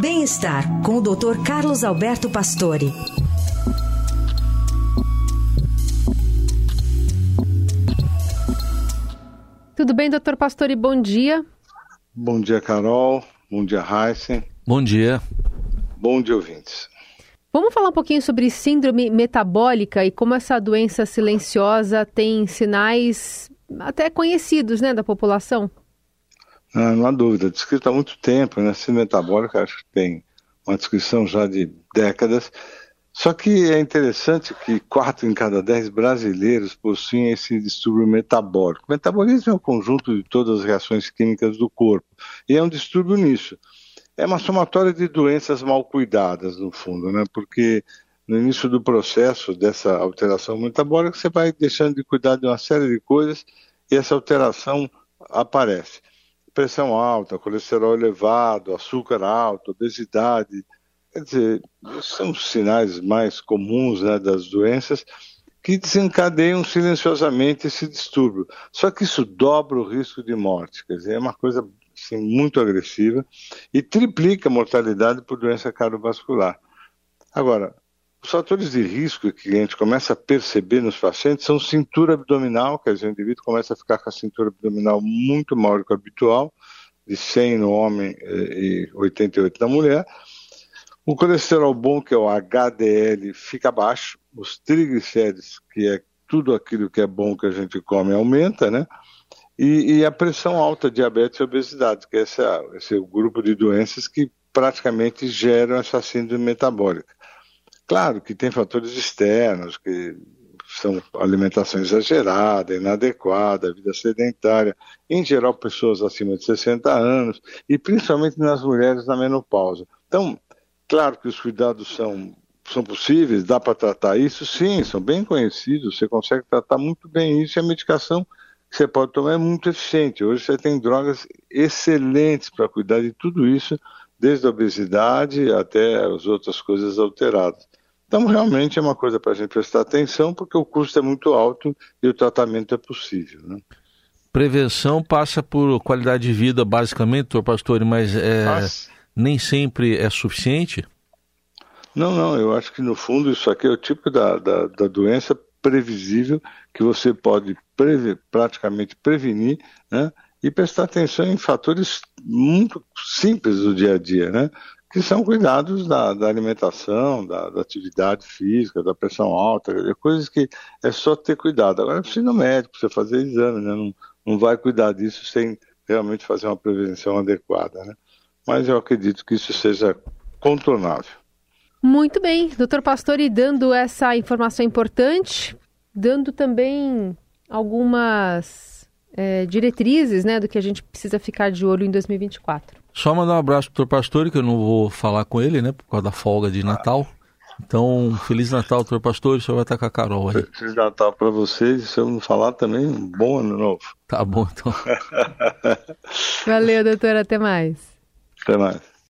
Bem-estar com o Dr. Carlos Alberto Pastore. Tudo bem, doutor Pastore? Bom dia. Bom dia, Carol. Bom dia, Heisen. Bom dia. Bom dia, ouvintes. Vamos falar um pouquinho sobre síndrome metabólica e como essa doença silenciosa tem sinais até conhecidos né, da população? Ah, não há dúvida, descrita há muito tempo, né? Síndrome metabólica acho que tem uma descrição já de décadas. Só que é interessante que quatro em cada dez brasileiros possuem esse distúrbio metabólico. O metabolismo é o conjunto de todas as reações químicas do corpo e é um distúrbio nisso. É uma somatória de doenças mal cuidadas, no fundo, né? Porque no início do processo dessa alteração metabólica, você vai deixando de cuidar de uma série de coisas e essa alteração aparece pressão alta, colesterol elevado, açúcar alto, obesidade. Quer dizer, são os sinais mais comuns né, das doenças que desencadeiam silenciosamente esse distúrbio. Só que isso dobra o risco de morte, quer dizer, é uma coisa assim, muito agressiva e triplica a mortalidade por doença cardiovascular. Agora, os fatores de risco que a gente começa a perceber nos pacientes são cintura abdominal, quer dizer, o indivíduo começa a ficar com a cintura abdominal muito maior que o habitual, de 100 no homem eh, e 88 na mulher. O colesterol bom, que é o HDL, fica baixo. Os triglicéridos, que é tudo aquilo que é bom que a gente come, aumenta, né? E, e a pressão alta, diabetes e obesidade, que esse é, esse é o grupo de doenças que praticamente geram essa síndrome metabólica. Claro que tem fatores externos, que são alimentação exagerada, inadequada, vida sedentária, em geral pessoas acima de 60 anos e principalmente nas mulheres na menopausa. Então, claro que os cuidados são, são possíveis, dá para tratar isso, sim, são bem conhecidos, você consegue tratar muito bem isso e a medicação que você pode tomar é muito eficiente. Hoje você tem drogas excelentes para cuidar de tudo isso, desde a obesidade até as outras coisas alteradas. Então, realmente é uma coisa para a gente prestar atenção, porque o custo é muito alto e o tratamento é possível. Né? Prevenção passa por qualidade de vida, basicamente, doutor Pastore, mas é, nem sempre é suficiente? Não, não, eu acho que no fundo isso aqui é o tipo da, da, da doença previsível que você pode preve, praticamente prevenir né, e prestar atenção em fatores muito simples do dia a dia, né? que são cuidados da, da alimentação, da, da, atividade física, da pressão alta, coisas que é só ter cuidado. Agora precisa ir no médico, precisa fazer exame, né? não, não vai cuidar disso sem realmente fazer uma prevenção adequada. Né? Mas eu acredito que isso seja contornável. Muito bem, doutor Pastore, dando essa informação importante, dando também algumas é, diretrizes né, do que a gente precisa ficar de olho em 2024. Só mandar um abraço pro doutor Pastore, que eu não vou falar com ele, né? Por causa da folga de Natal. Então, Feliz Natal, doutor Pastor, o senhor vai estar com a Carol aí. Feliz Natal para vocês, se eu não falar também, um bom ano novo. Tá bom, então. Valeu, doutor, até mais. Até mais.